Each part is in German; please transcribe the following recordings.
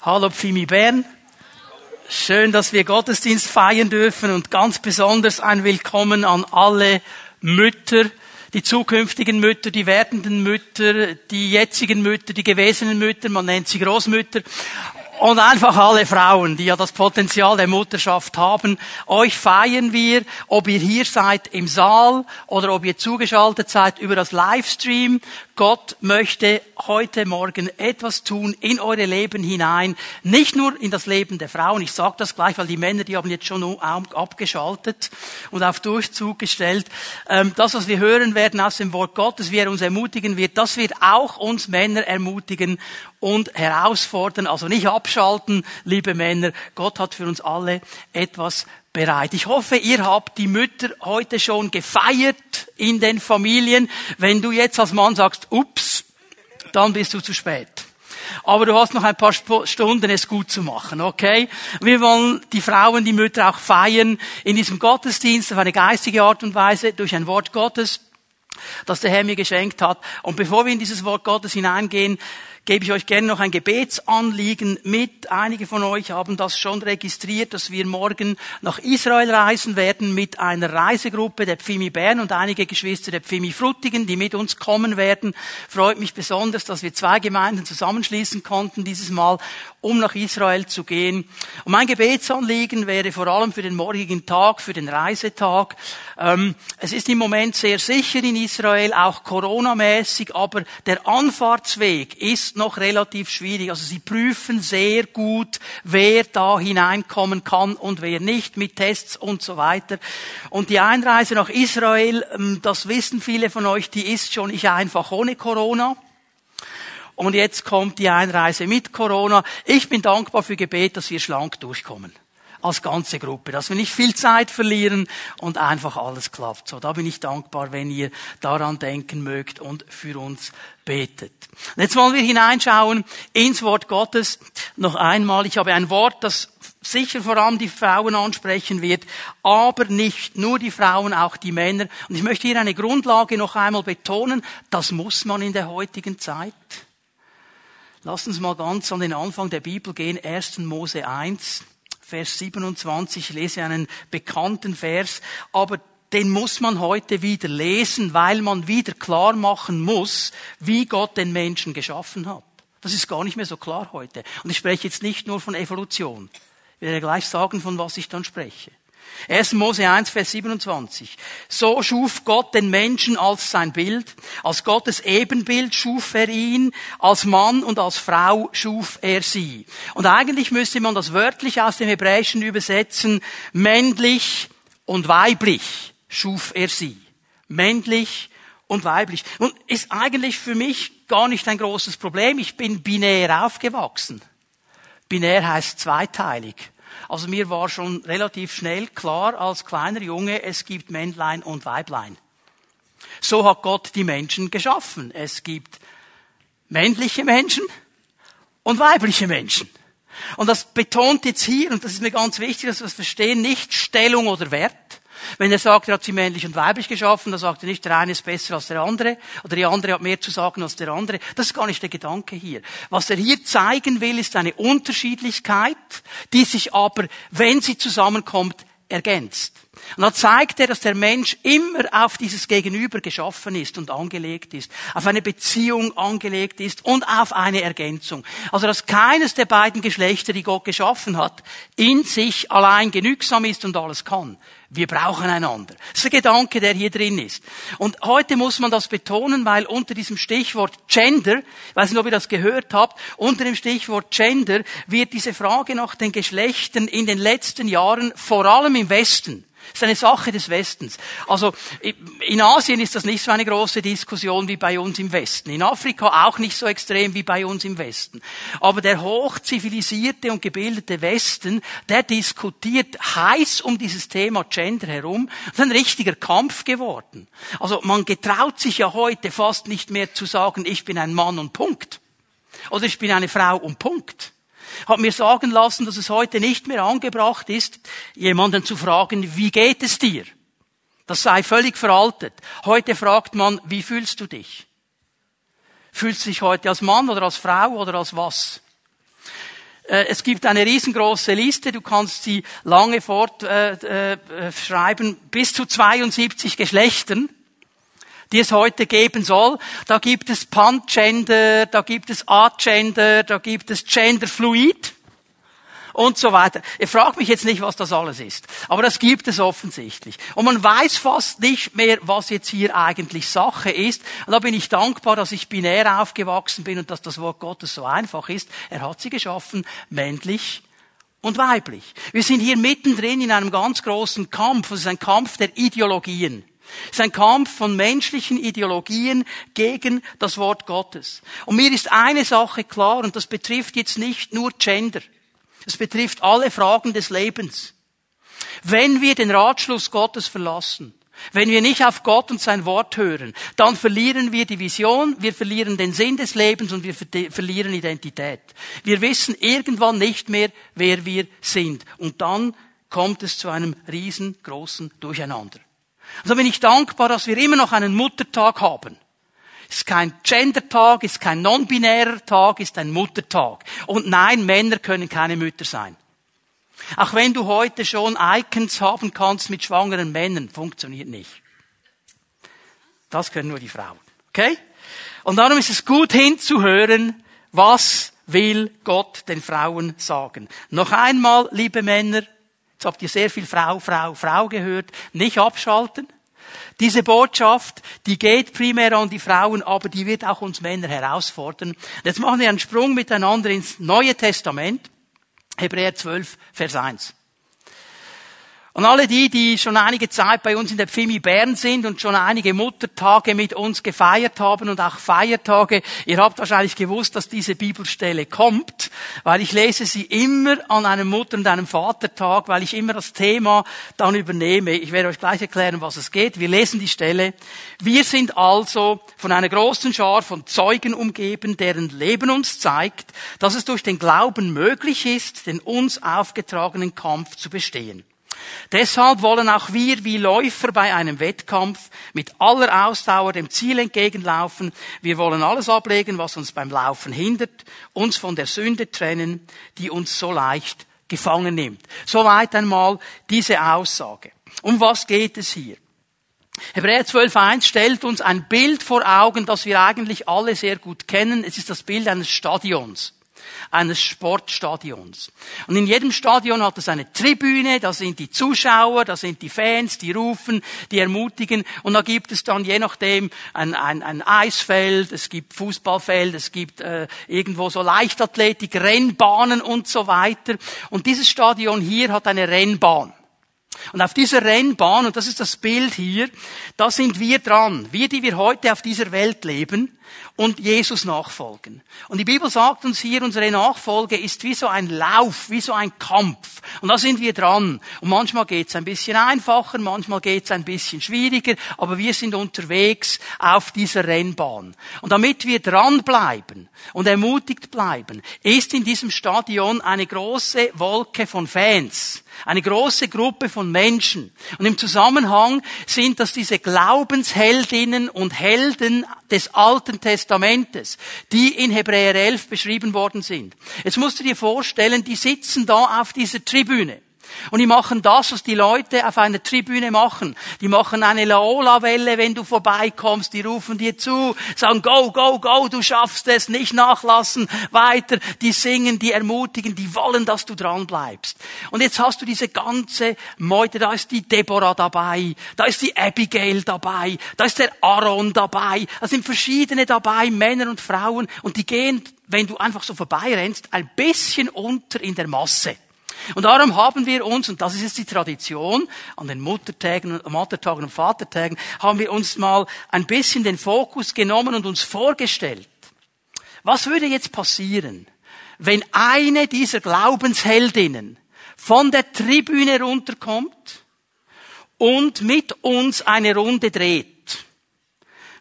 Hallo Pfimi Bern. Schön, dass wir Gottesdienst feiern dürfen und ganz besonders ein Willkommen an alle Mütter, die zukünftigen Mütter, die werdenden Mütter, die jetzigen Mütter, die gewesenen Mütter, man nennt sie Großmütter, und einfach alle Frauen, die ja das Potenzial der Mutterschaft haben. Euch feiern wir, ob ihr hier seid im Saal oder ob ihr zugeschaltet seid über das Livestream. Gott möchte heute Morgen etwas tun in eure Leben hinein. Nicht nur in das Leben der Frauen. Ich sage das gleich, weil die Männer, die haben jetzt schon abgeschaltet und auf Durchzug gestellt. Ähm, das, was wir hören werden aus dem Wort Gottes, wie er uns ermutigen wird, das wird auch uns Männer ermutigen und herausfordern. Also nicht abschalten, liebe Männer. Gott hat für uns alle etwas bereit. Ich hoffe, ihr habt die Mütter heute schon gefeiert in den Familien. Wenn du jetzt als Mann sagst, ups, dann bist du zu spät. Aber du hast noch ein paar Stunden, es gut zu machen, okay? Wir wollen die Frauen, die Mütter auch feiern in diesem Gottesdienst auf eine geistige Art und Weise durch ein Wort Gottes, das der Herr mir geschenkt hat. Und bevor wir in dieses Wort Gottes hineingehen, gebe ich euch gerne noch ein Gebetsanliegen mit. Einige von euch haben das schon registriert, dass wir morgen nach Israel reisen werden mit einer Reisegruppe der Pfimi Bern und einige Geschwister der Pfimi Frutigen, die mit uns kommen werden. Freut mich besonders, dass wir zwei Gemeinden zusammenschließen konnten dieses Mal, um nach Israel zu gehen. Und mein Gebetsanliegen wäre vor allem für den morgigen Tag, für den Reisetag. Ähm, es ist im Moment sehr sicher in Israel, auch Corona-mäßig, aber der Anfahrtsweg ist noch relativ schwierig. Also sie prüfen sehr gut, wer da hineinkommen kann und wer nicht mit Tests und so weiter. Und die Einreise nach Israel, ähm, das wissen viele von euch, die ist schon ich einfach ohne Corona. Und jetzt kommt die Einreise mit Corona. Ich bin dankbar für Gebet, dass wir schlank durchkommen als ganze Gruppe, dass wir nicht viel Zeit verlieren und einfach alles klappt. So, da bin ich dankbar, wenn ihr daran denken mögt und für uns betet. Und jetzt wollen wir hineinschauen ins Wort Gottes. Noch einmal, ich habe ein Wort, das sicher vor allem die Frauen ansprechen wird, aber nicht nur die Frauen, auch die Männer. Und ich möchte hier eine Grundlage noch einmal betonen, das muss man in der heutigen Zeit. Lass uns mal ganz an den Anfang der Bibel gehen, 1. Mose 1. Vers 27, ich lese einen bekannten Vers, aber den muss man heute wieder lesen, weil man wieder klar machen muss, wie Gott den Menschen geschaffen hat. Das ist gar nicht mehr so klar heute. Und ich spreche jetzt nicht nur von Evolution. Ich werde gleich sagen, von was ich dann spreche. 1. Mose 1, Vers 27. So schuf Gott den Menschen als sein Bild. Als Gottes Ebenbild schuf er ihn. Als Mann und als Frau schuf er sie. Und eigentlich müsste man das wörtlich aus dem Hebräischen übersetzen. Männlich und weiblich schuf er sie. Männlich und weiblich. Und ist eigentlich für mich gar nicht ein großes Problem. Ich bin binär aufgewachsen. Binär heißt zweiteilig. Also mir war schon relativ schnell klar als kleiner Junge, es gibt Männlein und Weiblein. So hat Gott die Menschen geschaffen. Es gibt männliche Menschen und weibliche Menschen. Und das betont jetzt hier, und das ist mir ganz wichtig, dass wir das verstehen, nicht Stellung oder Wert, wenn er sagt, er hat sie männlich und weiblich geschaffen, dann sagt er nicht, der eine ist besser als der andere oder die andere hat mehr zu sagen als der andere. Das ist gar nicht der Gedanke hier. Was er hier zeigen will, ist eine Unterschiedlichkeit, die sich aber, wenn sie zusammenkommt, ergänzt. Und da zeigt er, dass der Mensch immer auf dieses Gegenüber geschaffen ist und angelegt ist, auf eine Beziehung angelegt ist und auf eine Ergänzung. Also dass keines der beiden Geschlechter, die Gott geschaffen hat, in sich allein genügsam ist und alles kann. Wir brauchen einander. Das ist der Gedanke, der hier drin ist. Und heute muss man das betonen, weil unter diesem Stichwort Gender, ich weiß nicht, ob ihr das gehört habt, unter dem Stichwort Gender wird diese Frage nach den Geschlechtern in den letzten Jahren, vor allem im Westen, ist eine Sache des Westens. Also in Asien ist das nicht so eine große Diskussion wie bei uns im Westen. In Afrika auch nicht so extrem wie bei uns im Westen. Aber der hochzivilisierte und gebildete Westen, der diskutiert heiß um dieses Thema Gender herum. Das ist ein richtiger Kampf geworden. Also man getraut sich ja heute fast nicht mehr zu sagen, ich bin ein Mann und Punkt. Oder ich bin eine Frau und Punkt hat mir sagen lassen, dass es heute nicht mehr angebracht ist, jemanden zu fragen, wie geht es dir? Das sei völlig veraltet. Heute fragt man, wie fühlst du dich? Fühlst du dich heute als Mann oder als Frau oder als was? Äh, es gibt eine riesengroße Liste, du kannst sie lange fortschreiben, äh, äh, bis zu 72 Geschlechtern, die es heute geben soll. Da gibt es Pangender, da gibt es Agender, da gibt es Genderfluid und so weiter. Ihr fragt mich jetzt nicht, was das alles ist. Aber das gibt es offensichtlich. Und man weiß fast nicht mehr, was jetzt hier eigentlich Sache ist. Und da bin ich dankbar, dass ich binär aufgewachsen bin und dass das Wort Gottes so einfach ist. Er hat sie geschaffen, männlich und weiblich. Wir sind hier mittendrin in einem ganz großen Kampf. Es ist ein Kampf der Ideologien. Es ist ein Kampf von menschlichen Ideologien gegen das Wort Gottes. Und mir ist eine Sache klar, und das betrifft jetzt nicht nur Gender. Es betrifft alle Fragen des Lebens. Wenn wir den Ratschluss Gottes verlassen, wenn wir nicht auf Gott und sein Wort hören, dann verlieren wir die Vision, wir verlieren den Sinn des Lebens und wir verlieren Identität. Wir wissen irgendwann nicht mehr, wer wir sind. Und dann kommt es zu einem riesengroßen Durcheinander. Und so bin ich dankbar, dass wir immer noch einen Muttertag haben ist kein Gender-Tag, ist kein non-binärer Tag, ist ein Muttertag. Und nein, Männer können keine Mütter sein. Auch wenn du heute schon Icons haben kannst mit schwangeren Männern, funktioniert nicht. Das können nur die Frauen. Okay? Und darum ist es gut hinzuhören, was will Gott den Frauen sagen. Noch einmal, liebe Männer, jetzt habt ihr sehr viel Frau, Frau, Frau gehört, nicht abschalten. Diese Botschaft, die geht primär an die Frauen, aber die wird auch uns Männer herausfordern. Jetzt machen wir einen Sprung miteinander ins Neue Testament. Hebräer 12, Vers 1. Und alle die, die schon einige Zeit bei uns in der Pfimi Bern sind und schon einige Muttertage mit uns gefeiert haben und auch Feiertage, ihr habt wahrscheinlich gewusst, dass diese Bibelstelle kommt, weil ich lese sie immer an einem Mutter- und einem Vatertag, weil ich immer das Thema dann übernehme. Ich werde euch gleich erklären, was es geht. Wir lesen die Stelle. Wir sind also von einer großen Schar von Zeugen umgeben, deren Leben uns zeigt, dass es durch den Glauben möglich ist, den uns aufgetragenen Kampf zu bestehen. Deshalb wollen auch wir wie Läufer bei einem Wettkampf mit aller Ausdauer dem Ziel entgegenlaufen. Wir wollen alles ablegen, was uns beim Laufen hindert, uns von der Sünde trennen, die uns so leicht gefangen nimmt. Soweit einmal diese Aussage. Um was geht es hier? Hebräer 12.1 stellt uns ein Bild vor Augen, das wir eigentlich alle sehr gut kennen. Es ist das Bild eines Stadions eines Sportstadions. Und in jedem Stadion hat es eine Tribüne, da sind die Zuschauer, da sind die Fans, die rufen, die ermutigen. Und da gibt es dann je nachdem ein, ein, ein Eisfeld, es gibt Fußballfeld, es gibt äh, irgendwo so Leichtathletik, Rennbahnen und so weiter. Und dieses Stadion hier hat eine Rennbahn. Und auf dieser Rennbahn, und das ist das Bild hier, da sind wir dran. Wir, die wir heute auf dieser Welt leben und Jesus nachfolgen. Und die Bibel sagt uns hier, unsere Nachfolge ist wie so ein Lauf, wie so ein Kampf. Und da sind wir dran. Und manchmal geht's ein bisschen einfacher, manchmal geht's ein bisschen schwieriger, aber wir sind unterwegs auf dieser Rennbahn. Und damit wir dranbleiben und ermutigt bleiben, ist in diesem Stadion eine große Wolke von Fans. Eine große Gruppe von Menschen. Und im Zusammenhang sind das diese Glaubensheldinnen und Helden des Alten Testamentes, die in Hebräer 11 beschrieben worden sind. Jetzt musst du dir vorstellen, die sitzen da auf dieser Tribüne. Und die machen das, was die Leute auf einer Tribüne machen. Die machen eine Laola-Welle, wenn du vorbeikommst. Die rufen dir zu, sagen, go, go, go, du schaffst es, nicht nachlassen, weiter. Die singen, die ermutigen, die wollen, dass du dran bleibst. Und jetzt hast du diese ganze Meute, da ist die Deborah dabei, da ist die Abigail dabei, da ist der Aaron dabei, da sind verschiedene dabei, Männer und Frauen, und die gehen, wenn du einfach so vorbeirennst, ein bisschen unter in der Masse. Und darum haben wir uns, und das ist jetzt die Tradition, an den Muttertagen, Muttertagen und Vatertagen, haben wir uns mal ein bisschen den Fokus genommen und uns vorgestellt. Was würde jetzt passieren, wenn eine dieser Glaubensheldinnen von der Tribüne runterkommt und mit uns eine Runde dreht?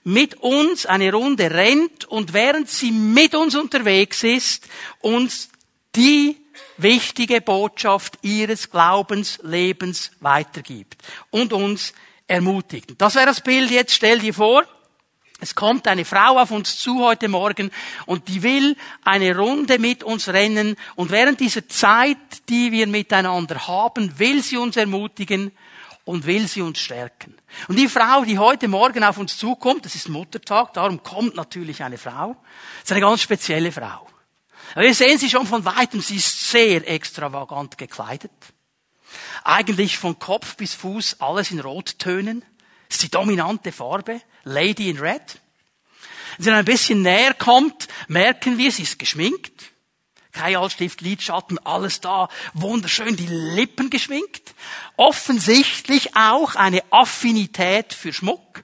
mit uns eine Runde rennt und während sie mit uns unterwegs ist, uns die wichtige Botschaft ihres Glaubenslebens weitergibt und uns ermutigt. Das wäre das Bild jetzt. Stell dir vor, Es kommt eine Frau auf uns zu heute Morgen und die will eine Runde mit uns rennen und während dieser Zeit, die wir miteinander haben, will sie uns ermutigen und will sie uns stärken. Und die Frau, die heute Morgen auf uns zukommt, das ist Muttertag, darum kommt natürlich eine Frau, ist eine ganz spezielle Frau. Wir sehen sie schon von weitem, sie ist sehr extravagant gekleidet. Eigentlich von Kopf bis Fuß alles in Rottönen. Das ist die dominante Farbe. Lady in Red. Wenn sie ein bisschen näher kommt, merken wir, sie ist geschminkt. Kein Altstift, Lidschatten, alles da. Wunderschön, die Lippen geschminkt. Offensichtlich auch eine Affinität für Schmuck.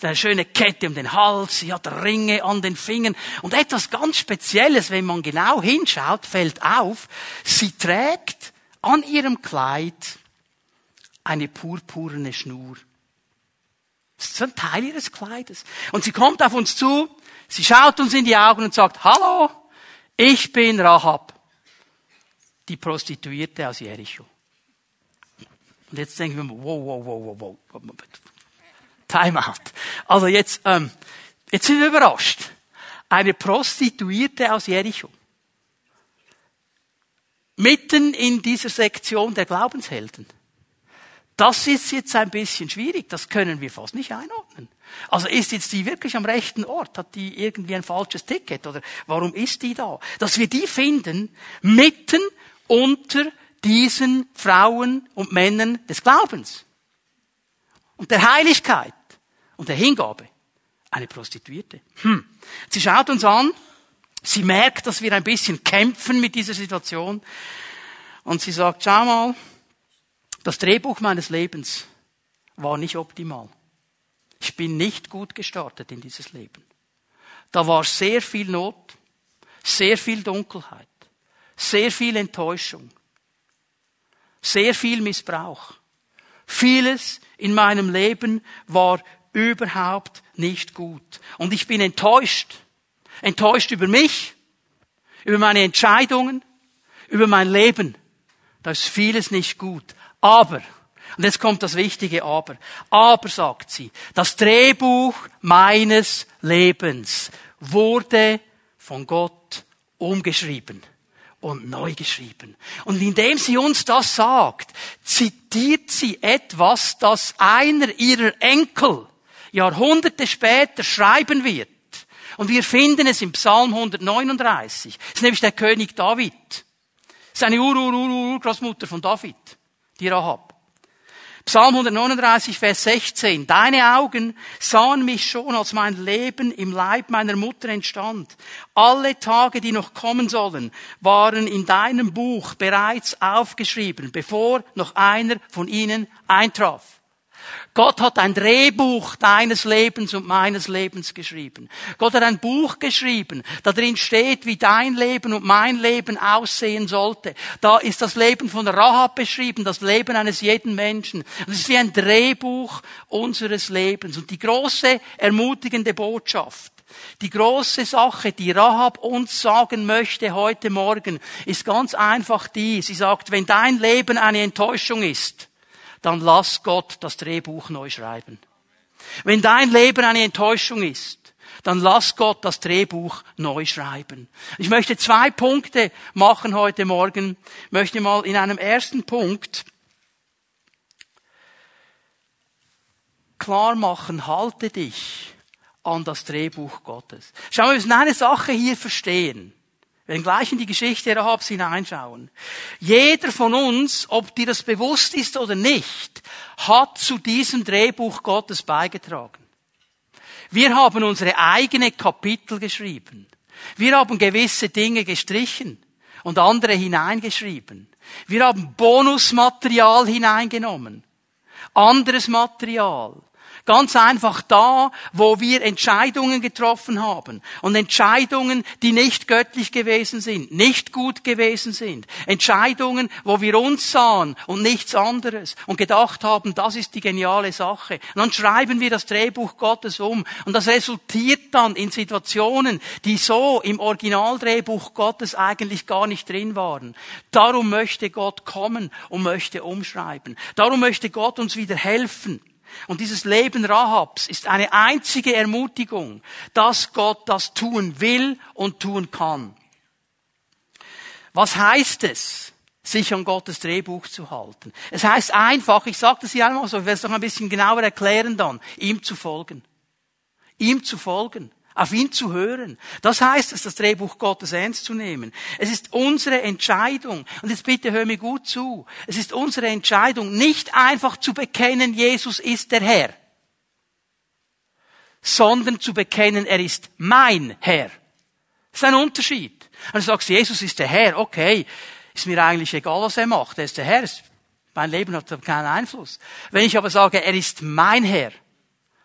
Eine schöne Kette um den Hals, sie hat Ringe an den Fingern. Und etwas ganz Spezielles, wenn man genau hinschaut, fällt auf, sie trägt an ihrem Kleid eine purpurne Schnur. Das ist ein Teil ihres Kleides. Und sie kommt auf uns zu, sie schaut uns in die Augen und sagt, hallo, ich bin Rahab, die Prostituierte aus Jericho. Und jetzt denken wir, wow, wow, wow, wow, wow. Time out. Also jetzt, ähm, jetzt sind wir überrascht. Eine Prostituierte aus Jericho. Mitten in dieser Sektion der Glaubenshelden. Das ist jetzt ein bisschen schwierig, das können wir fast nicht einordnen. Also ist jetzt die wirklich am rechten Ort? Hat die irgendwie ein falsches Ticket? Oder warum ist die da? Dass wir die finden mitten unter diesen Frauen und Männern des Glaubens und der Heiligkeit und der Hingabe. Eine Prostituierte. Hm. Sie schaut uns an, sie merkt, dass wir ein bisschen kämpfen mit dieser Situation und sie sagt, schau mal, das Drehbuch meines Lebens war nicht optimal. Ich bin nicht gut gestartet in dieses Leben. Da war sehr viel Not, sehr viel Dunkelheit, sehr viel Enttäuschung, sehr viel Missbrauch. Vieles in meinem Leben war überhaupt nicht gut. Und ich bin enttäuscht. Enttäuscht über mich, über meine Entscheidungen, über mein Leben. Da ist vieles nicht gut. Aber, und jetzt kommt das wichtige Aber, aber sagt sie, das Drehbuch meines Lebens wurde von Gott umgeschrieben und neu geschrieben. Und indem sie uns das sagt, zitiert sie etwas, das einer ihrer Enkel Jahrhunderte später schreiben wird. Und wir finden es im Psalm 139. Das ist nämlich der König David. Seine Ur-Ur-Ur-Urgroßmutter von David die Rahab. Psalm 139, Vers 16. Deine Augen sahen mich schon, als mein Leben im Leib meiner Mutter entstand. Alle Tage, die noch kommen sollen, waren in deinem Buch bereits aufgeschrieben, bevor noch einer von ihnen eintraf. Gott hat ein Drehbuch deines Lebens und meines Lebens geschrieben. Gott hat ein Buch geschrieben. Da drin steht, wie dein Leben und mein Leben aussehen sollte. Da ist das Leben von Rahab beschrieben, das Leben eines jeden Menschen. Es ist wie ein Drehbuch unseres Lebens. Und die große, ermutigende Botschaft, die große Sache, die Rahab uns sagen möchte heute Morgen, ist ganz einfach die. Sie sagt, wenn dein Leben eine Enttäuschung ist, dann lass Gott das Drehbuch neu schreiben. Wenn dein Leben eine Enttäuschung ist, dann lass Gott das Drehbuch neu schreiben. Ich möchte zwei Punkte machen heute Morgen. Ich möchte mal in einem ersten Punkt klar machen, halte dich an das Drehbuch Gottes. Schau, wir müssen eine Sache hier verstehen. Werden gleich in die Geschichte Rahabs hineinschauen. Jeder von uns, ob dir das bewusst ist oder nicht, hat zu diesem Drehbuch Gottes beigetragen. Wir haben unsere eigene Kapitel geschrieben. Wir haben gewisse Dinge gestrichen und andere hineingeschrieben. Wir haben Bonusmaterial hineingenommen. Anderes Material. Ganz einfach da, wo wir Entscheidungen getroffen haben. Und Entscheidungen, die nicht göttlich gewesen sind, nicht gut gewesen sind. Entscheidungen, wo wir uns sahen und nichts anderes und gedacht haben, das ist die geniale Sache. Und dann schreiben wir das Drehbuch Gottes um. Und das resultiert dann in Situationen, die so im Originaldrehbuch Gottes eigentlich gar nicht drin waren. Darum möchte Gott kommen und möchte umschreiben. Darum möchte Gott uns wieder helfen Und dieses Leben Rahabs ist eine einzige Ermutigung, dass Gott das tun will und tun kann. Was heißt es, sich an Gottes Drehbuch zu halten? Es heißt einfach, ich sage das hier einmal so, ich werde es noch ein bisschen genauer erklären dann, ihm zu folgen. Ihm zu folgen auf ihn zu hören. Das heißt es, das Drehbuch Gottes ernst zu nehmen. Es ist unsere Entscheidung. Und jetzt bitte hör mir gut zu. Es ist unsere Entscheidung, nicht einfach zu bekennen, Jesus ist der Herr, sondern zu bekennen, er ist mein Herr. Das ist ein Unterschied. Und du sagst, Jesus ist der Herr, okay, ist mir eigentlich egal, was er macht. Er ist der Herr. Mein Leben hat keinen Einfluss. Wenn ich aber sage, er ist mein Herr,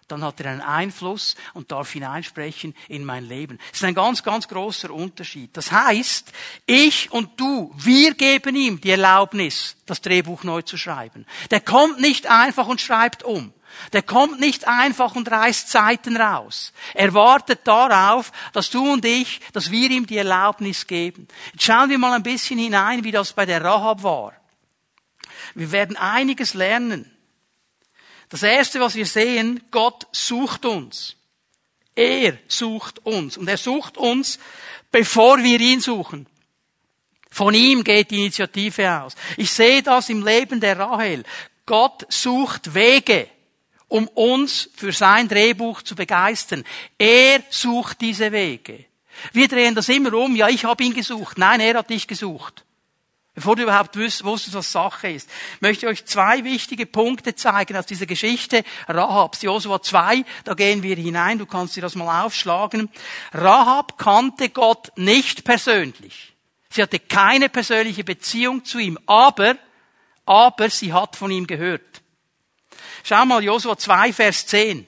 dann hat er einen Einfluss und darf hineinsprechen in mein Leben. Das ist ein ganz, ganz großer Unterschied. Das heißt, ich und du, wir geben ihm die Erlaubnis, das Drehbuch neu zu schreiben. Der kommt nicht einfach und schreibt um. Der kommt nicht einfach und reißt Zeiten raus. Er wartet darauf, dass du und ich, dass wir ihm die Erlaubnis geben. Jetzt schauen wir mal ein bisschen hinein, wie das bei der Rahab war. Wir werden einiges lernen. Das erste, was wir sehen, Gott sucht uns. Er sucht uns. Und er sucht uns, bevor wir ihn suchen. Von ihm geht die Initiative aus. Ich sehe das im Leben der Rahel. Gott sucht Wege, um uns für sein Drehbuch zu begeistern. Er sucht diese Wege. Wir drehen das immer um. Ja, ich habe ihn gesucht. Nein, er hat dich gesucht. Bevor du überhaupt wusstest, was Sache ist, möchte ich euch zwei wichtige Punkte zeigen aus dieser Geschichte Rahabs. Josua 2, da gehen wir hinein, du kannst dir das mal aufschlagen. Rahab kannte Gott nicht persönlich. Sie hatte keine persönliche Beziehung zu ihm, aber, aber sie hat von ihm gehört. Schau mal, Josua 2, Vers 10.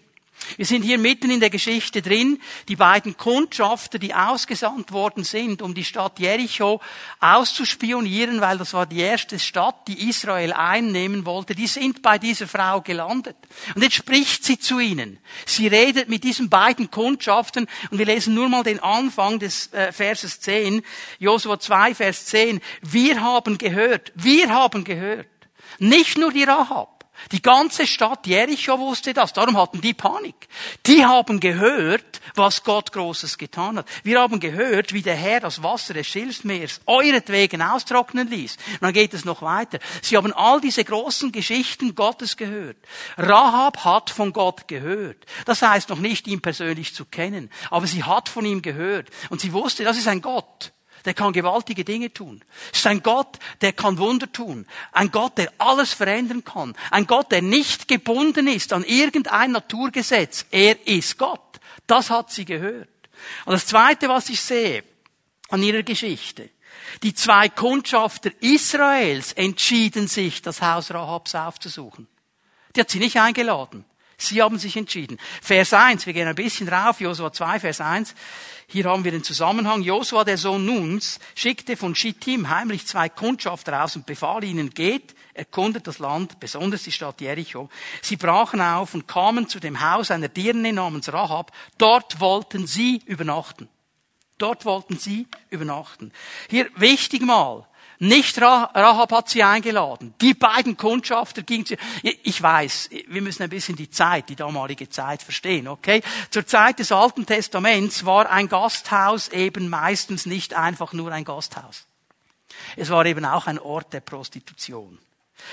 Wir sind hier mitten in der Geschichte drin. Die beiden Kundschafter, die ausgesandt worden sind, um die Stadt Jericho auszuspionieren, weil das war die erste Stadt, die Israel einnehmen wollte, die sind bei dieser Frau gelandet. Und jetzt spricht sie zu ihnen. Sie redet mit diesen beiden Kundschaftern und wir lesen nur mal den Anfang des äh, Verses 10, Josua 2, Vers 10. Wir haben gehört, wir haben gehört. Nicht nur die Rahab. Die ganze Stadt Jericho wusste das, darum hatten die Panik. Die haben gehört, was Gott Großes getan hat. Wir haben gehört, wie der Herr das Wasser des Schilfmeers euretwegen austrocknen ließ. Und dann geht es noch weiter. Sie haben all diese großen Geschichten Gottes gehört. Rahab hat von Gott gehört. Das heißt noch nicht, ihn persönlich zu kennen, aber sie hat von ihm gehört. Und sie wusste, das ist ein Gott der kann gewaltige Dinge tun. Es ist ein Gott, der kann Wunder tun. Ein Gott, der alles verändern kann. Ein Gott, der nicht gebunden ist an irgendein Naturgesetz. Er ist Gott. Das hat sie gehört. Und das Zweite, was ich sehe an ihrer Geschichte, die zwei Kundschafter Israels entschieden sich, das Haus Rahabs aufzusuchen. Die hat sie nicht eingeladen. Sie haben sich entschieden. Vers 1, wir gehen ein bisschen rauf, Josua 2, Vers 1. Hier haben wir den Zusammenhang. Josua, der Sohn Nuns, schickte von Schittim heimlich zwei Kundschafter aus und befahl ihnen, geht, erkundet das Land, besonders die Stadt Jericho. Sie brachen auf und kamen zu dem Haus einer Dirne namens Rahab. Dort wollten sie übernachten. Dort wollten sie übernachten. Hier wichtig mal, nicht Rahab hat sie eingeladen. Die beiden Kundschafter gingen zu. Ich weiß, wir müssen ein bisschen die Zeit, die damalige Zeit verstehen, okay? Zur Zeit des Alten Testaments war ein Gasthaus eben meistens nicht einfach nur ein Gasthaus. Es war eben auch ein Ort der Prostitution.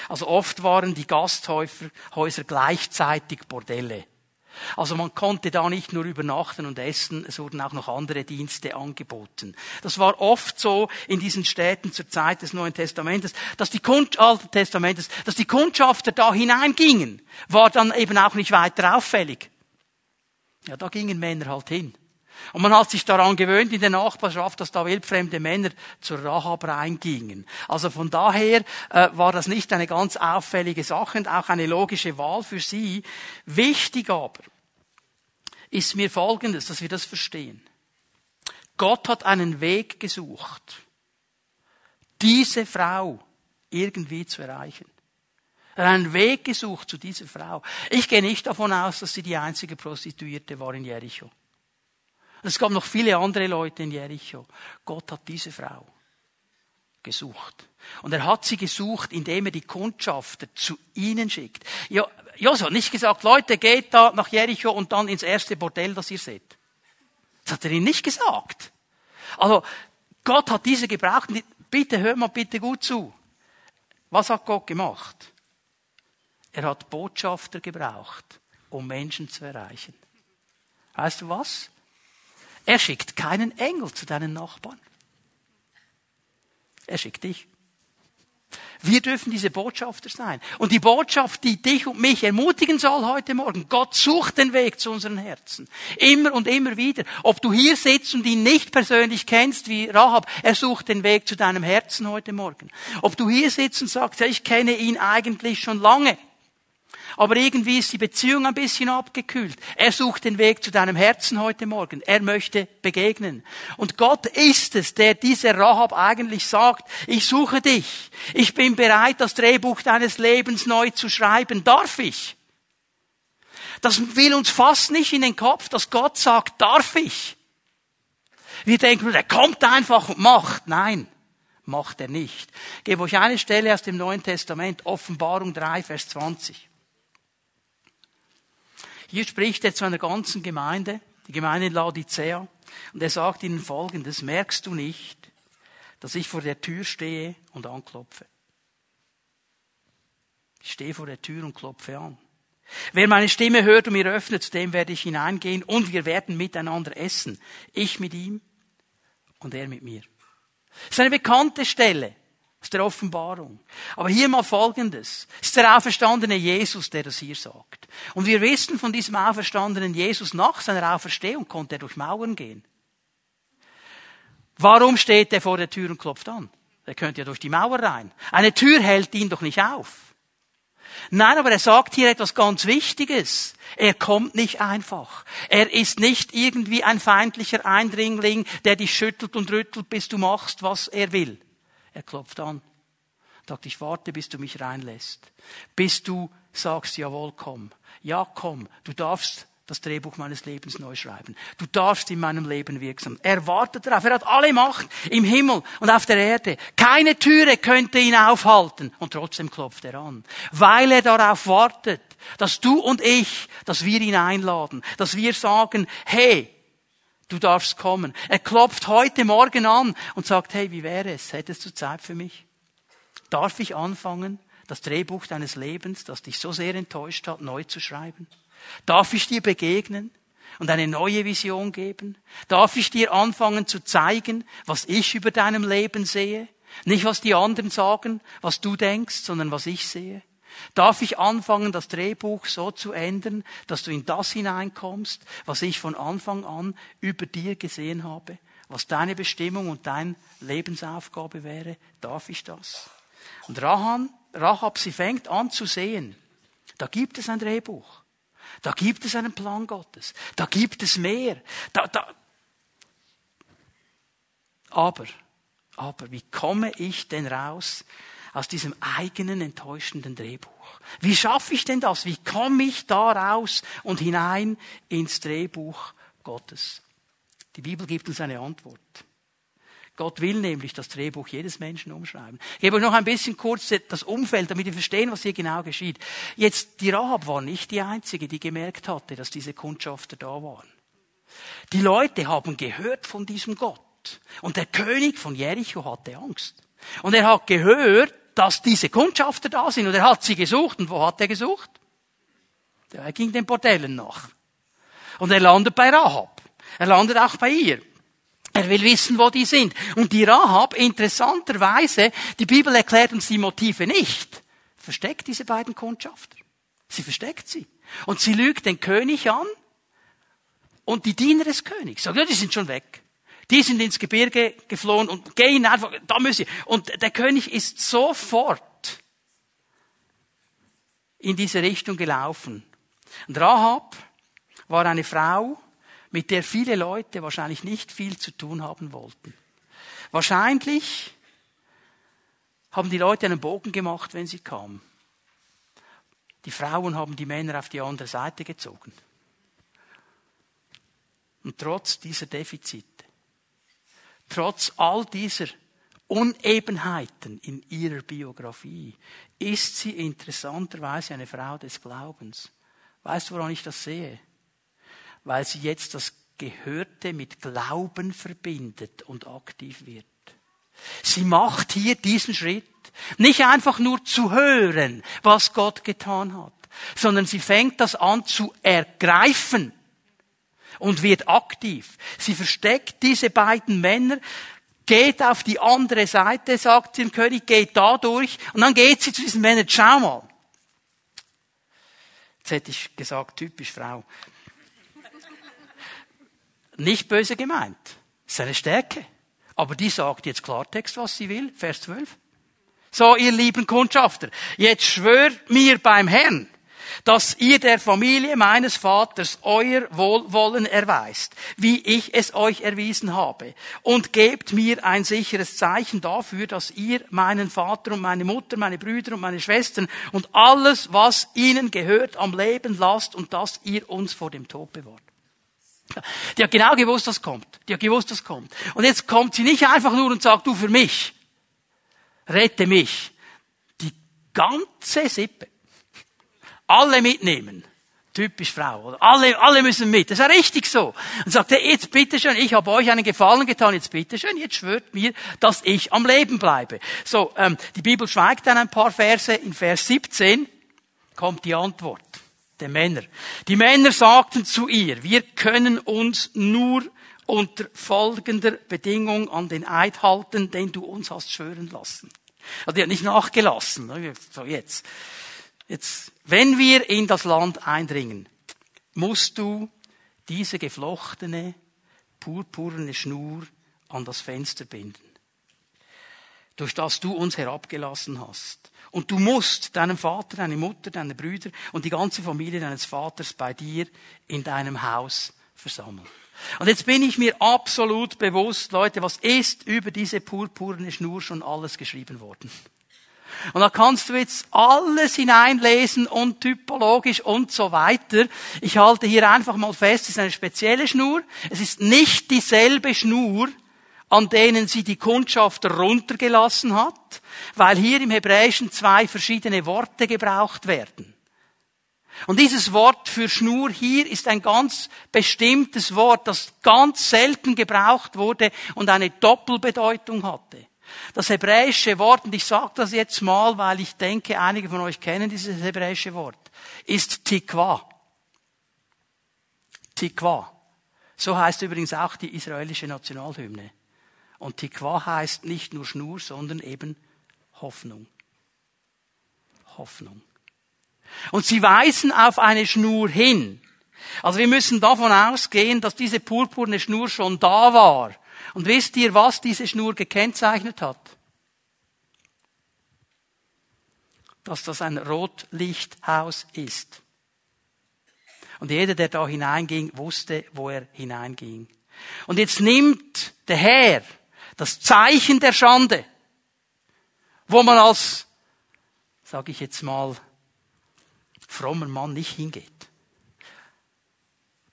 Also oft waren die Gasthäuser gleichzeitig Bordelle. Also man konnte da nicht nur übernachten und essen, es wurden auch noch andere Dienste angeboten. Das war oft so in diesen Städten zur Zeit des Neuen Testamentes, dass die Alten Testamentes, dass die Kundschafter da hineingingen, war dann eben auch nicht weiter auffällig. Ja, da gingen Männer halt hin. Und man hat sich daran gewöhnt in der Nachbarschaft, dass da wildfremde Männer zur Rahab reingingen. Also von daher äh, war das nicht eine ganz auffällige Sache und auch eine logische Wahl für sie. Wichtig aber ist mir Folgendes, dass wir das verstehen. Gott hat einen Weg gesucht, diese Frau irgendwie zu erreichen. Er hat einen Weg gesucht zu dieser Frau. Ich gehe nicht davon aus, dass sie die einzige Prostituierte war in Jericho. Es gab noch viele andere Leute in Jericho. Gott hat diese Frau gesucht. Und er hat sie gesucht, indem er die Kundschafter zu ihnen schickt. Ja, Josua hat nicht gesagt, Leute, geht da nach Jericho und dann ins erste Bordell, das ihr seht. Das hat er ihnen nicht gesagt. Also, Gott hat diese gebraucht. Bitte hör mal bitte gut zu. Was hat Gott gemacht? Er hat Botschafter gebraucht, um Menschen zu erreichen. Weißt du was? Er schickt keinen Engel zu deinen Nachbarn. Er schickt dich. Wir dürfen diese Botschafter sein. Und die Botschaft, die dich und mich ermutigen soll heute Morgen, Gott sucht den Weg zu unseren Herzen. Immer und immer wieder. Ob du hier sitzt und ihn nicht persönlich kennst wie Rahab, er sucht den Weg zu deinem Herzen heute Morgen. Ob du hier sitzt und sagst, ja, ich kenne ihn eigentlich schon lange aber irgendwie ist die Beziehung ein bisschen abgekühlt. Er sucht den Weg zu deinem Herzen heute Morgen. Er möchte begegnen. Und Gott ist es, der diese Rahab eigentlich sagt, ich suche dich. Ich bin bereit, das Drehbuch deines Lebens neu zu schreiben. Darf ich? Das will uns fast nicht in den Kopf, dass Gott sagt, darf ich? Wir denken, er kommt einfach und macht. Nein, macht er nicht. Ich gebe euch eine Stelle aus dem Neuen Testament, Offenbarung 3, Vers 20. Hier spricht er zu einer ganzen Gemeinde, die Gemeinde in Laodicea, und er sagt ihnen folgendes, merkst du nicht, dass ich vor der Tür stehe und anklopfe? Ich stehe vor der Tür und klopfe an. Wer meine Stimme hört und mir öffnet, zu dem werde ich hineingehen und wir werden miteinander essen. Ich mit ihm und er mit mir. Das ist eine bekannte Stelle aus der Offenbarung. Aber hier mal Folgendes. Es ist der auferstandene Jesus, der das hier sagt. Und wir wissen von diesem auferstandenen Jesus, nach seiner Auferstehung konnte er durch Mauern gehen. Warum steht er vor der Tür und klopft an? Er könnte ja durch die Mauer rein. Eine Tür hält ihn doch nicht auf. Nein, aber er sagt hier etwas ganz Wichtiges. Er kommt nicht einfach. Er ist nicht irgendwie ein feindlicher Eindringling, der dich schüttelt und rüttelt, bis du machst, was er will. Er klopft an. Sagt, ich warte, bis du mich reinlässt. Bis du sagst, jawohl, komm. Ja, komm. Du darfst das Drehbuch meines Lebens neu schreiben. Du darfst in meinem Leben wirksam. Er wartet darauf. Er hat alle Macht im Himmel und auf der Erde. Keine Türe könnte ihn aufhalten. Und trotzdem klopft er an. Weil er darauf wartet, dass du und ich, dass wir ihn einladen. Dass wir sagen, hey, Du darfst kommen. Er klopft heute Morgen an und sagt, hey, wie wäre es? Hättest du Zeit für mich? Darf ich anfangen, das Drehbuch deines Lebens, das dich so sehr enttäuscht hat, neu zu schreiben? Darf ich dir begegnen und eine neue Vision geben? Darf ich dir anfangen zu zeigen, was ich über deinem Leben sehe? Nicht, was die anderen sagen, was du denkst, sondern was ich sehe? Darf ich anfangen, das Drehbuch so zu ändern, dass du in das hineinkommst, was ich von Anfang an über dir gesehen habe, was deine Bestimmung und deine Lebensaufgabe wäre? Darf ich das? Und Rahab, Rahab, sie fängt an zu sehen, da gibt es ein Drehbuch. Da gibt es einen Plan Gottes. Da gibt es mehr. Da, da. Aber, aber, wie komme ich denn raus aus diesem eigenen enttäuschenden Drehbuch. Wie schaffe ich denn das? Wie komme ich da raus und hinein ins Drehbuch Gottes? Die Bibel gibt uns eine Antwort. Gott will nämlich das Drehbuch jedes Menschen umschreiben. Ich gebe euch noch ein bisschen kurz das Umfeld, damit ihr verstehen, was hier genau geschieht. Jetzt, die Rahab war nicht die Einzige, die gemerkt hatte, dass diese Kundschafter da waren. Die Leute haben gehört von diesem Gott. Und der König von Jericho hatte Angst. Und er hat gehört, dass diese Kundschafter da sind. Und er hat sie gesucht. Und wo hat er gesucht? Er ging den Bordellen nach. Und er landet bei Rahab. Er landet auch bei ihr. Er will wissen, wo die sind. Und die Rahab, interessanterweise, die Bibel erklärt uns die Motive nicht, versteckt diese beiden Kundschafter. Sie versteckt sie. Und sie lügt den König an und die Diener des Königs. Sagt, ja, die sind schon weg. Die sind ins Gebirge geflohen und gehen einfach, da müssen sie. Und der König ist sofort in diese Richtung gelaufen. Und Rahab war eine Frau, mit der viele Leute wahrscheinlich nicht viel zu tun haben wollten. Wahrscheinlich haben die Leute einen Bogen gemacht, wenn sie kamen. Die Frauen haben die Männer auf die andere Seite gezogen. Und trotz dieser Defizite trotz all dieser Unebenheiten in ihrer Biografie ist sie interessanterweise eine Frau des Glaubens. Weißt du, woran ich das sehe? Weil sie jetzt das Gehörte mit Glauben verbindet und aktiv wird. Sie macht hier diesen Schritt, nicht einfach nur zu hören, was Gott getan hat, sondern sie fängt das an zu ergreifen und wird aktiv. Sie versteckt diese beiden Männer, geht auf die andere Seite, sagt dem König, geht da durch, und dann geht sie zu diesen Männern, schau mal. Jetzt hätte ich gesagt, typisch Frau. Nicht böse gemeint. Das ist eine Stärke. Aber die sagt jetzt Klartext, was sie will. Vers 12. So, ihr lieben Kundschafter, jetzt schwört mir beim Herrn, dass ihr der Familie meines Vaters euer Wohlwollen erweist, wie ich es euch erwiesen habe, und gebt mir ein sicheres Zeichen dafür, dass ihr meinen Vater und meine Mutter, meine Brüder und meine Schwestern und alles, was ihnen gehört, am Leben lasst und dass ihr uns vor dem Tod bewahrt. Die hat genau gewusst, was kommt. Die hat gewusst, was kommt. Und jetzt kommt sie nicht einfach nur und sagt, du für mich, rette mich. Die ganze Sippe alle mitnehmen. Typisch Frau, oder? Alle, alle müssen mit. Das ist ja richtig so. Und sagt er, jetzt bitteschön, ich habe euch einen Gefallen getan, jetzt bitteschön, jetzt schwört mir, dass ich am Leben bleibe. So, ähm, die Bibel schweigt dann ein paar Verse. In Vers 17 kommt die Antwort der Männer. Die Männer sagten zu ihr, wir können uns nur unter folgender Bedingung an den Eid halten, den du uns hast schwören lassen. Also die hat nicht nachgelassen. So jetzt. Jetzt, wenn wir in das Land eindringen, musst du diese geflochtene, purpurne Schnur an das Fenster binden, durch das du uns herabgelassen hast. Und du musst deinen Vater, deine Mutter, deine Brüder und die ganze Familie deines Vaters bei dir in deinem Haus versammeln. Und jetzt bin ich mir absolut bewusst, Leute, was ist über diese purpurne Schnur schon alles geschrieben worden? Und da kannst du jetzt alles hineinlesen und typologisch und so weiter. Ich halte hier einfach mal fest, es ist eine spezielle Schnur. Es ist nicht dieselbe Schnur, an denen sie die Kundschaft runtergelassen hat, weil hier im Hebräischen zwei verschiedene Worte gebraucht werden. Und dieses Wort für Schnur hier ist ein ganz bestimmtes Wort, das ganz selten gebraucht wurde und eine Doppelbedeutung hatte. Das hebräische Wort, und ich sage das jetzt mal, weil ich denke, einige von euch kennen dieses hebräische Wort, ist Tikwa. Tikwa. So heißt übrigens auch die israelische Nationalhymne. Und Tikwa heißt nicht nur Schnur, sondern eben Hoffnung. Hoffnung. Und sie weisen auf eine Schnur hin. Also wir müssen davon ausgehen, dass diese purpurne Schnur schon da war und wisst ihr, was diese Schnur gekennzeichnet hat? Dass das ein Rotlichthaus ist. Und jeder, der da hineinging, wusste, wo er hineinging. Und jetzt nimmt der Herr das Zeichen der Schande, wo man als, sage ich jetzt mal, frommer Mann nicht hingeht.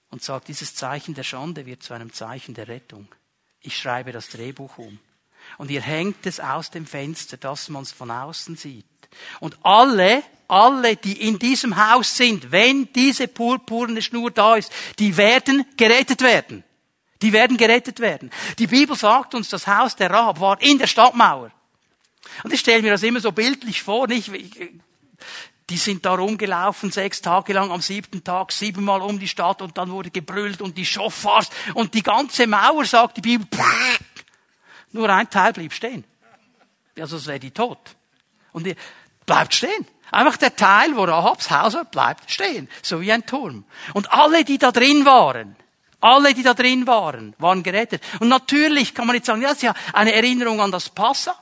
Und sagt, dieses Zeichen der Schande wird zu einem Zeichen der Rettung ich schreibe das Drehbuch um. Und ihr hängt es aus dem Fenster, dass man es von außen sieht. Und alle, alle, die in diesem Haus sind, wenn diese purpurne Schnur da ist, die werden gerettet werden. Die werden gerettet werden. Die Bibel sagt uns, das Haus der Rahab war in der Stadtmauer. Und ich stelle mir das immer so bildlich vor, nicht? Die sind da rumgelaufen, sechs Tage lang, am siebten Tag siebenmal um die Stadt und dann wurde gebrüllt und die Chauffeurs und die ganze Mauer, sagt die Bibel, nur ein Teil blieb stehen. Also es wäre die tot. Und die bleibt stehen. Einfach der Teil, wo Rahabs Haus war, bleibt stehen. So wie ein Turm. Und alle, die da drin waren, alle, die da drin waren, waren gerettet. Und natürlich kann man jetzt sagen, ja, das ist ja eine Erinnerung an das Passa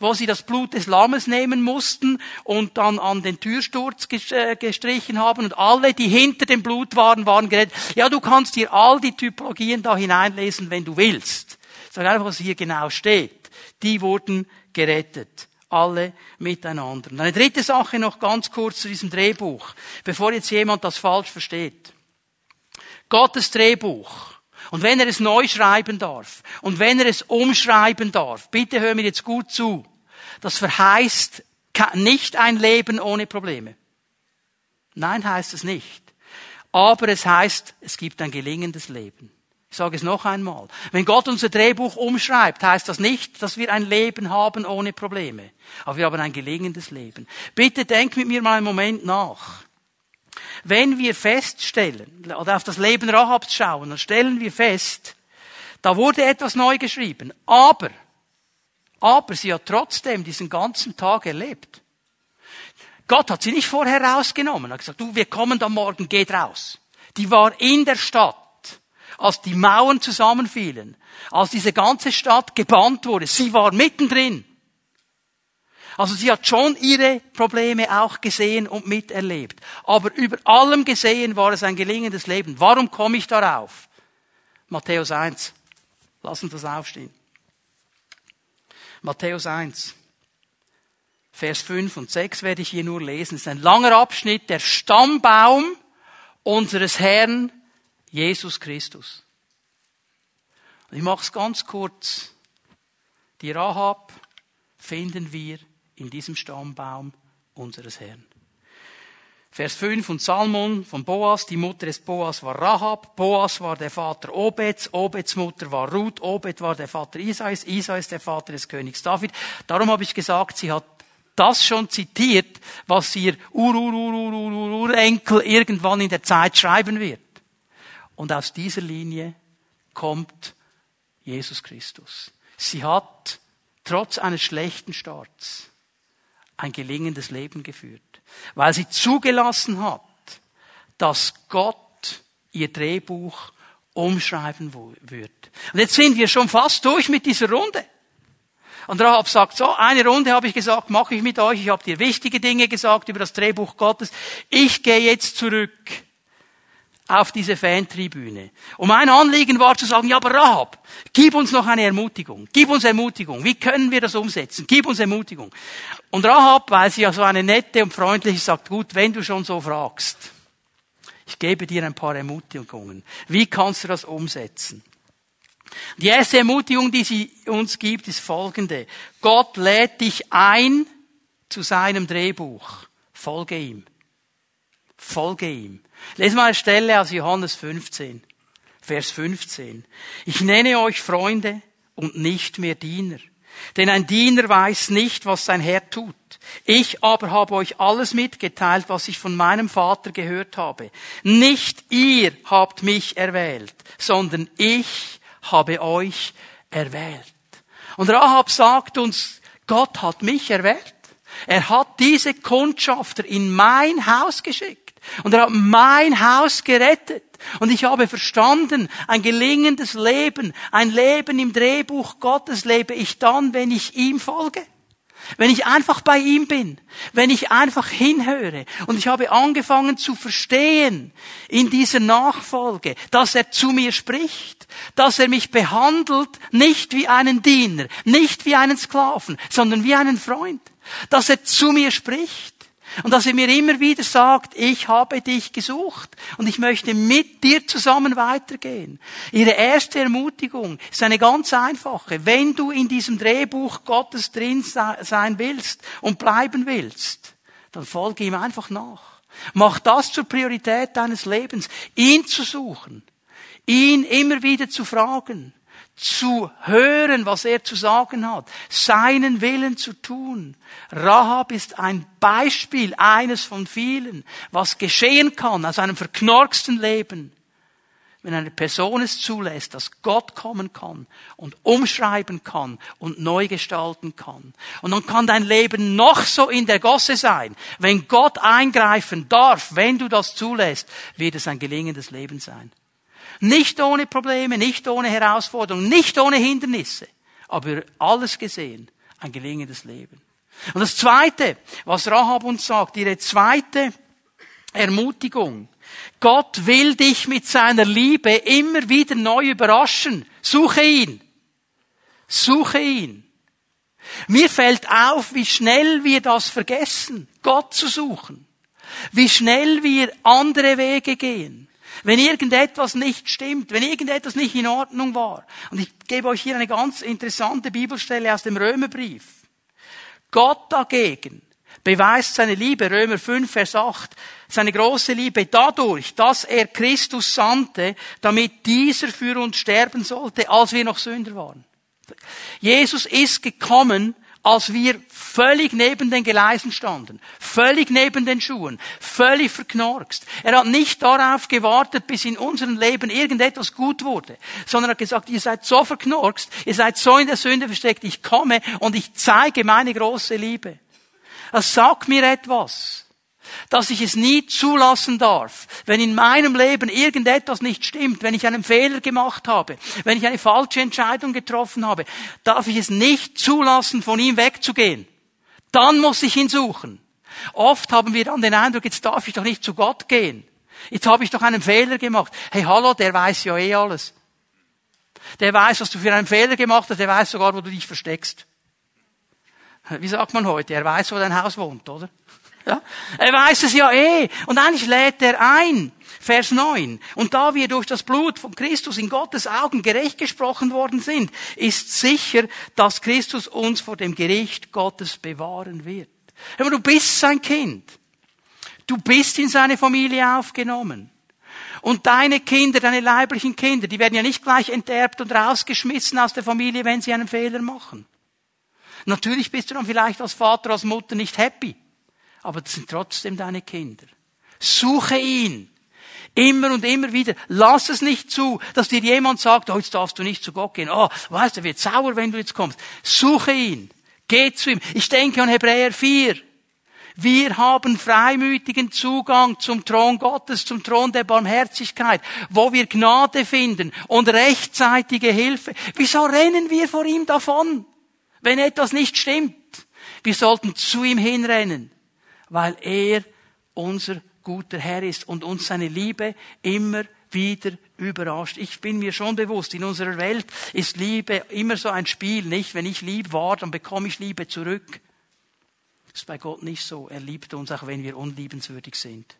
wo sie das Blut des Lammes nehmen mussten und dann an den Türsturz äh, gestrichen haben und alle, die hinter dem Blut waren, waren gerettet. Ja, du kannst hier all die Typologien da hineinlesen, wenn du willst. Sag einfach, was hier genau steht. Die wurden gerettet. Alle miteinander. Eine dritte Sache noch ganz kurz zu diesem Drehbuch, bevor jetzt jemand das falsch versteht. Gottes Drehbuch Und wenn er es neu schreiben darf und wenn er es umschreiben darf, bitte hör mir jetzt gut zu, das verheißt nicht ein Leben ohne Probleme. Nein, heißt es nicht. Aber es heißt, es gibt ein gelingendes Leben. Ich sage es noch einmal. Wenn Gott unser Drehbuch umschreibt, heißt das nicht, dass wir ein Leben haben ohne Probleme. Aber wir haben ein gelingendes Leben. Bitte denk mit mir mal einen Moment nach. Wenn wir feststellen, oder auf das Leben Rahabs schauen, dann stellen wir fest, da wurde etwas neu geschrieben. Aber, aber sie hat trotzdem diesen ganzen Tag erlebt. Gott hat sie nicht vorher rausgenommen. Er hat gesagt, du, wir kommen da morgen, geht raus. Die war in der Stadt, als die Mauern zusammenfielen, als diese ganze Stadt gebannt wurde. Sie war mittendrin. Also sie hat schon ihre Probleme auch gesehen und miterlebt. Aber über allem gesehen war es ein gelingendes Leben. Warum komme ich darauf? Matthäus 1. Lass uns das aufstehen. Matthäus 1. Vers 5 und 6 werde ich hier nur lesen. Es ist ein langer Abschnitt, der Stammbaum unseres Herrn Jesus Christus. Ich mache es ganz kurz. Die Rahab finden wir in diesem Stammbaum unseres Herrn. Vers 5 von Salmon von Boas, die Mutter des Boas war Rahab, Boas war der Vater Obeds, Obeds Mutter war Ruth, Obed war der Vater Isais, Isais der Vater des Königs David. Darum habe ich gesagt, sie hat das schon zitiert, was ihr Ur-Ur-Ur-Ur-Urenkel irgendwann in der Zeit schreiben wird. Und aus dieser Linie kommt Jesus Christus. Sie hat trotz eines schlechten Starts ein gelingendes Leben geführt, weil sie zugelassen hat, dass Gott ihr Drehbuch umschreiben wird. Und jetzt sind wir schon fast durch mit dieser Runde. Und Rahab sagt, so, eine Runde habe ich gesagt, mache ich mit euch. Ich habe dir wichtige Dinge gesagt über das Drehbuch Gottes. Ich gehe jetzt zurück auf diese Fantribüne. Und mein Anliegen war zu sagen, ja, aber Rahab, gib uns noch eine Ermutigung. Gib uns Ermutigung. Wie können wir das umsetzen? Gib uns Ermutigung. Und Rahab, weil sie ja so eine nette und freundliche sagt, gut, wenn du schon so fragst, ich gebe dir ein paar Ermutigungen. Wie kannst du das umsetzen? Die erste Ermutigung, die sie uns gibt, ist folgende. Gott lädt dich ein zu seinem Drehbuch. Folge ihm. Folge ihm. Lesen wir eine Stelle aus Johannes 15, Vers 15. Ich nenne euch Freunde und nicht mehr Diener. Denn ein Diener weiß nicht, was sein Herr tut. Ich aber habe euch alles mitgeteilt, was ich von meinem Vater gehört habe. Nicht ihr habt mich erwählt, sondern ich habe euch erwählt. Und Rahab sagt uns, Gott hat mich erwählt. Er hat diese Kundschafter in mein Haus geschickt. Und er hat mein Haus gerettet. Und ich habe verstanden, ein gelingendes Leben, ein Leben im Drehbuch Gottes lebe ich dann, wenn ich ihm folge. Wenn ich einfach bei ihm bin, wenn ich einfach hinhöre und ich habe angefangen zu verstehen in dieser Nachfolge, dass er zu mir spricht, dass er mich behandelt nicht wie einen Diener, nicht wie einen Sklaven, sondern wie einen Freund, dass er zu mir spricht, und dass er mir immer wieder sagt, ich habe dich gesucht und ich möchte mit dir zusammen weitergehen. Ihre erste Ermutigung ist eine ganz einfache. Wenn du in diesem Drehbuch Gottes drin sein willst und bleiben willst, dann folge ihm einfach nach. Mach das zur Priorität deines Lebens, ihn zu suchen, ihn immer wieder zu fragen, zu hören, was er zu sagen hat, seinen Willen zu tun. Rahab ist ein Beispiel, eines von vielen, was geschehen kann aus einem verknorksten Leben, wenn eine Person es zulässt, dass Gott kommen kann und umschreiben kann und neu gestalten kann. Und dann kann dein Leben noch so in der Gosse sein. Wenn Gott eingreifen darf, wenn du das zulässt, wird es ein gelingendes Leben sein. Nicht ohne Probleme, nicht ohne Herausforderungen, nicht ohne Hindernisse. Aber alles gesehen, ein gelingendes Leben. Und das Zweite, was Rahab uns sagt, ihre zweite Ermutigung. Gott will dich mit seiner Liebe immer wieder neu überraschen. Suche ihn. Suche ihn. Mir fällt auf, wie schnell wir das vergessen, Gott zu suchen. Wie schnell wir andere Wege gehen. Wenn irgendetwas nicht stimmt, wenn irgendetwas nicht in Ordnung war. Und ich gebe euch hier eine ganz interessante Bibelstelle aus dem Römerbrief. Gott dagegen beweist seine Liebe, Römer 5, Vers 8, seine große Liebe dadurch, dass er Christus sandte, damit dieser für uns sterben sollte, als wir noch Sünder waren. Jesus ist gekommen, als wir völlig neben den Gleisen standen, völlig neben den Schuhen, völlig verknorkst. Er hat nicht darauf gewartet, bis in unserem Leben irgendetwas gut wurde, sondern hat gesagt, ihr seid so verknorkst, ihr seid so in der Sünde versteckt, ich komme und ich zeige meine große Liebe. Das sagt mir etwas dass ich es nie zulassen darf, wenn in meinem Leben irgendetwas nicht stimmt, wenn ich einen Fehler gemacht habe, wenn ich eine falsche Entscheidung getroffen habe, darf ich es nicht zulassen, von ihm wegzugehen. Dann muss ich ihn suchen. Oft haben wir dann den Eindruck, jetzt darf ich doch nicht zu Gott gehen. Jetzt habe ich doch einen Fehler gemacht. Hey, hallo, der weiß ja eh alles. Der weiß, was du für einen Fehler gemacht hast, der weiß sogar, wo du dich versteckst. Wie sagt man heute? Er weiß, wo dein Haus wohnt, oder? Ja? Er weiß es ja eh. Und eigentlich lädt er ein. Vers 9. Und da wir durch das Blut von Christus in Gottes Augen gerecht gesprochen worden sind, ist sicher, dass Christus uns vor dem Gericht Gottes bewahren wird. Aber du bist sein Kind. Du bist in seine Familie aufgenommen. Und deine Kinder, deine leiblichen Kinder, die werden ja nicht gleich enterbt und rausgeschmissen aus der Familie, wenn sie einen Fehler machen. Natürlich bist du dann vielleicht als Vater, als Mutter nicht happy aber das sind trotzdem deine Kinder. Suche ihn. Immer und immer wieder. Lass es nicht zu, dass dir jemand sagt, oh, jetzt darfst du nicht zu Gott gehen. Oh, weißt du, er wird sauer, wenn du jetzt kommst. Suche ihn. Geh zu ihm. Ich denke an Hebräer 4. Wir haben freimütigen Zugang zum Thron Gottes, zum Thron der Barmherzigkeit, wo wir Gnade finden und rechtzeitige Hilfe. Wieso rennen wir vor ihm davon, wenn etwas nicht stimmt? Wir sollten zu ihm hinrennen weil er unser guter Herr ist und uns seine Liebe immer wieder überrascht. Ich bin mir schon bewusst, in unserer Welt ist Liebe immer so ein Spiel, nicht? Wenn ich lieb war, dann bekomme ich Liebe zurück. Das ist bei Gott nicht so. Er liebt uns, auch wenn wir unliebenswürdig sind.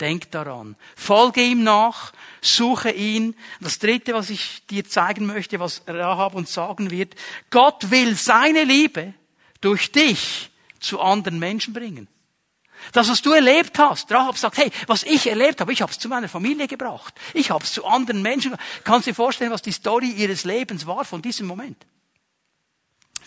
Denk daran. Folge ihm nach, suche ihn. Das dritte, was ich dir zeigen möchte, was Rahab uns sagen wird, Gott will seine Liebe durch dich zu anderen Menschen bringen. Das, was du erlebt hast, Rahab sagt, hey, was ich erlebt habe, ich habe es zu meiner Familie gebracht. Ich habe es zu anderen Menschen. Kannst du dir vorstellen, was die Story ihres Lebens war von diesem Moment?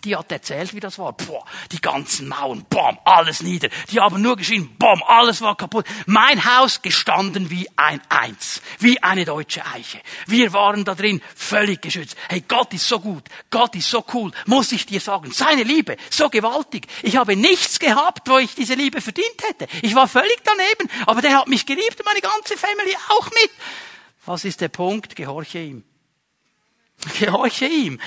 Die hat erzählt, wie das war. Boah, die ganzen Mauern, bam, alles nieder. Die haben nur geschrien, bam, alles war kaputt. Mein Haus gestanden wie ein Eins, wie eine deutsche Eiche. Wir waren da drin völlig geschützt. Hey, Gott ist so gut, Gott ist so cool, muss ich dir sagen. Seine Liebe, so gewaltig. Ich habe nichts gehabt, wo ich diese Liebe verdient hätte. Ich war völlig daneben, aber der hat mich geliebt und meine ganze Family auch mit. Was ist der Punkt? Gehorche ihm. Gehorche ihm.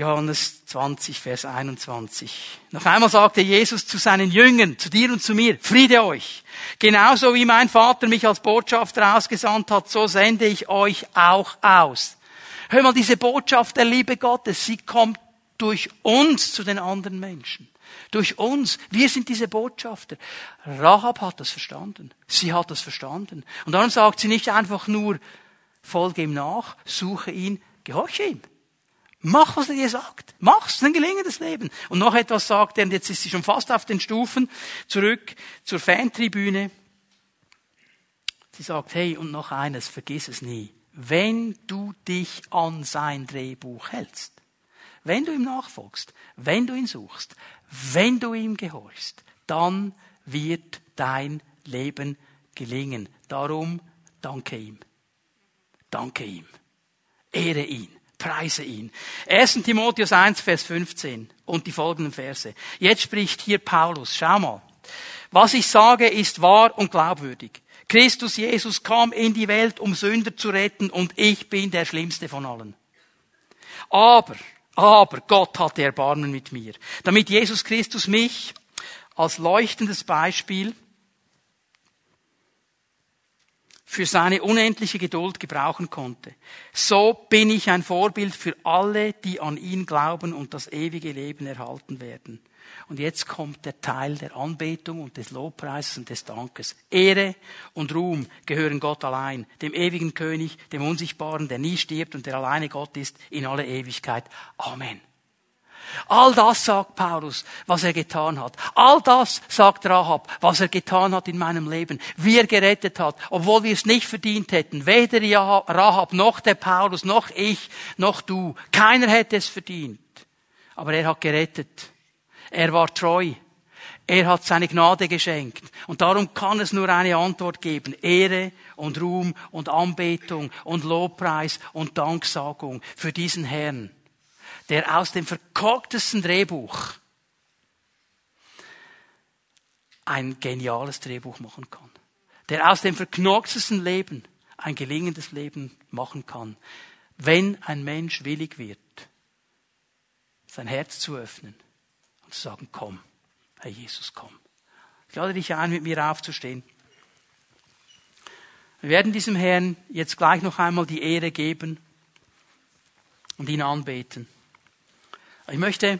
Johannes 20, Vers 21. Noch einmal sagte Jesus zu seinen Jüngern, zu dir und zu mir, Friede euch. Genauso wie mein Vater mich als Botschafter ausgesandt hat, so sende ich euch auch aus. Hör mal, diese Botschaft der Liebe Gottes, sie kommt durch uns zu den anderen Menschen. Durch uns. Wir sind diese Botschafter. Rahab hat das verstanden. Sie hat das verstanden. Und darum sagt sie nicht einfach nur, folge ihm nach, suche ihn, gehorche ihm. Mach, was er dir sagt. Mach's, ein gelingendes Leben. Und noch etwas sagt er, und jetzt ist sie schon fast auf den Stufen, zurück zur Fantribüne. Sie sagt, hey, und noch eines, vergiss es nie. Wenn du dich an sein Drehbuch hältst, wenn du ihm nachfolgst, wenn du ihn suchst, wenn du ihm gehorchst, dann wird dein Leben gelingen. Darum danke ihm. Danke ihm. Ehre ihn. Preise ihn. 1. Timotheus 1, Vers 15 und die folgenden Verse. Jetzt spricht hier Paulus. Schau mal. Was ich sage, ist wahr und glaubwürdig. Christus Jesus kam in die Welt, um Sünder zu retten und ich bin der schlimmste von allen. Aber, aber Gott hatte Erbarmen mit mir, damit Jesus Christus mich als leuchtendes Beispiel für seine unendliche Geduld gebrauchen konnte. So bin ich ein Vorbild für alle, die an ihn glauben und das ewige Leben erhalten werden. Und jetzt kommt der Teil der Anbetung und des Lobpreises und des Dankes. Ehre und Ruhm gehören Gott allein, dem ewigen König, dem Unsichtbaren, der nie stirbt und der alleine Gott ist in alle Ewigkeit. Amen. All das sagt Paulus, was er getan hat. All das sagt Rahab, was er getan hat in meinem Leben, wie er gerettet hat, obwohl wir es nicht verdient hätten. Weder Rahab noch der Paulus, noch ich, noch du. Keiner hätte es verdient. Aber er hat gerettet. Er war treu. Er hat seine Gnade geschenkt. Und darum kann es nur eine Antwort geben. Ehre und Ruhm und Anbetung und Lobpreis und Danksagung für diesen Herrn, der aus dem verkorktesten Drehbuch ein geniales Drehbuch machen kann. Der aus dem verknocktesten Leben ein gelingendes Leben machen kann. Wenn ein Mensch willig wird, sein Herz zu öffnen und zu sagen, komm, Herr Jesus, komm. Ich lade dich ein, mit mir aufzustehen. Wir werden diesem Herrn jetzt gleich noch einmal die Ehre geben und ihn anbeten. Ich möchte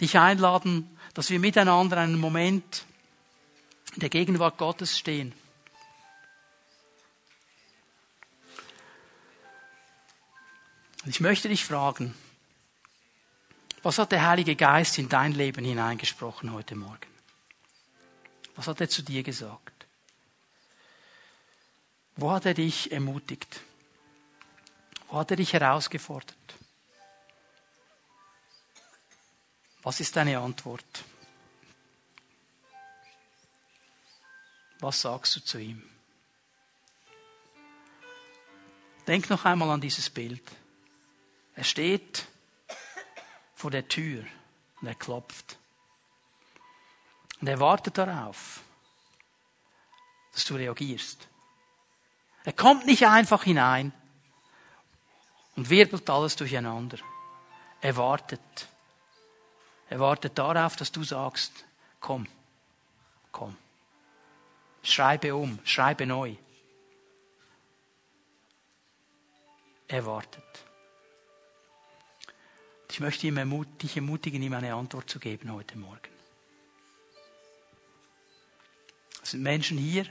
dich einladen, dass wir miteinander einen Moment in der Gegenwart Gottes stehen. Und ich möchte dich fragen, was hat der Heilige Geist in dein Leben hineingesprochen heute Morgen? Was hat er zu dir gesagt? Wo hat er dich ermutigt? Wo hat er dich herausgefordert? Was ist deine Antwort? Was sagst du zu ihm? Denk noch einmal an dieses Bild. Er steht vor der Tür und er klopft. Und er wartet darauf, dass du reagierst. Er kommt nicht einfach hinein und wirbelt alles durcheinander. Er wartet. Er wartet darauf, dass du sagst, komm, komm. Schreibe um, schreibe neu. Er wartet. Ich möchte dich ermutigen, ihm eine Antwort zu geben heute Morgen. Es sind Menschen hier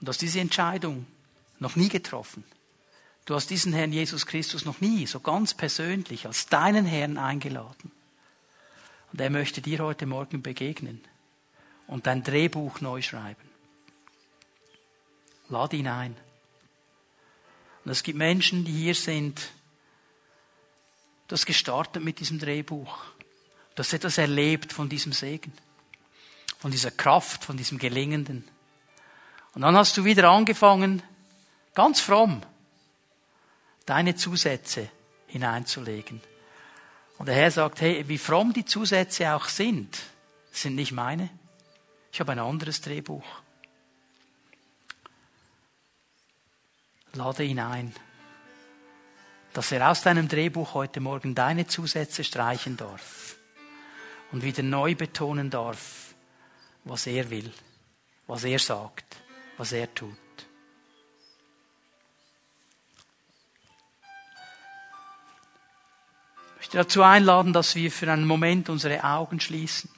und hast diese Entscheidung noch nie getroffen. Du hast diesen Herrn Jesus Christus noch nie so ganz persönlich als deinen Herrn eingeladen. Und er möchte dir heute Morgen begegnen und dein Drehbuch neu schreiben. Lade ihn ein. Und es gibt Menschen, die hier sind, Du hast gestartet mit diesem Drehbuch. Du hast etwas erlebt von diesem Segen, von dieser Kraft, von diesem Gelingenden. Und dann hast du wieder angefangen, ganz fromm, deine Zusätze hineinzulegen. Und der Herr sagt, hey, wie fromm die Zusätze auch sind, sind nicht meine. Ich habe ein anderes Drehbuch. Lade ihn ein dass er aus deinem Drehbuch heute Morgen deine Zusätze streichen darf und wieder neu betonen darf, was er will, was er sagt, was er tut. Ich möchte dazu einladen, dass wir für einen Moment unsere Augen schließen,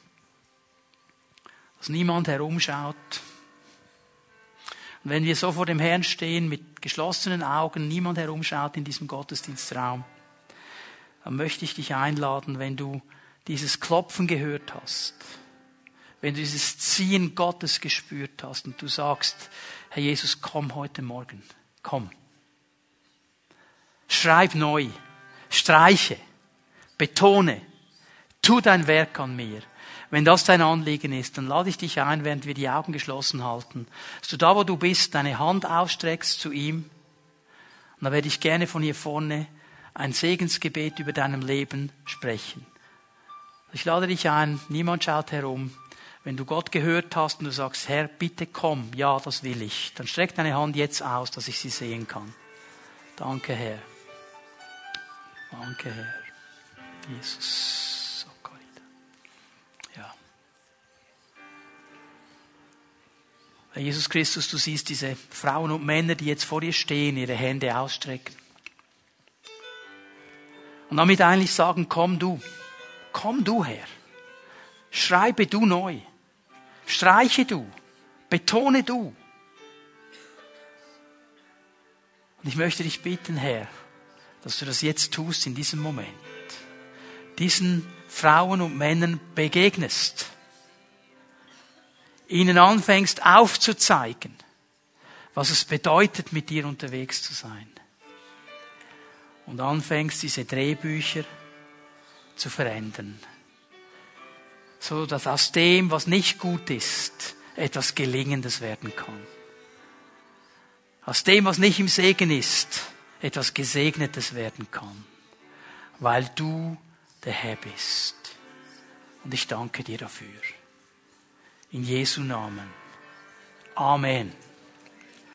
dass niemand herumschaut, und wenn wir so vor dem Herrn stehen mit geschlossenen Augen, niemand herumschaut in diesem Gottesdienstraum, dann möchte ich dich einladen, wenn du dieses Klopfen gehört hast, wenn du dieses Ziehen Gottes gespürt hast und du sagst, Herr Jesus, komm heute Morgen, komm. Schreib neu, streiche, betone, tu dein Werk an mir. Wenn das dein Anliegen ist, dann lade ich dich ein, während wir die Augen geschlossen halten, dass du da, wo du bist, deine Hand ausstreckst zu ihm. Und dann werde ich gerne von hier vorne ein Segensgebet über deinem Leben sprechen. Ich lade dich ein, niemand schaut herum. Wenn du Gott gehört hast und du sagst, Herr, bitte komm, ja, das will ich, dann streck deine Hand jetzt aus, dass ich sie sehen kann. Danke, Herr. Danke, Herr. Jesus. Herr Jesus Christus, du siehst diese Frauen und Männer, die jetzt vor dir stehen, ihre Hände ausstrecken. Und damit eigentlich sagen, komm du, komm du her. Schreibe du neu. Streiche du. Betone du. Und ich möchte dich bitten, Herr, dass du das jetzt tust in diesem Moment. Diesen Frauen und Männern begegnest. Ihnen anfängst aufzuzeigen, was es bedeutet, mit dir unterwegs zu sein. Und anfängst, diese Drehbücher zu verändern. So dass aus dem, was nicht gut ist, etwas Gelingendes werden kann. Aus dem, was nicht im Segen ist, etwas Gesegnetes werden kann. Weil du der Herr bist. Und ich danke dir dafür. In Jesu Namen. Amen.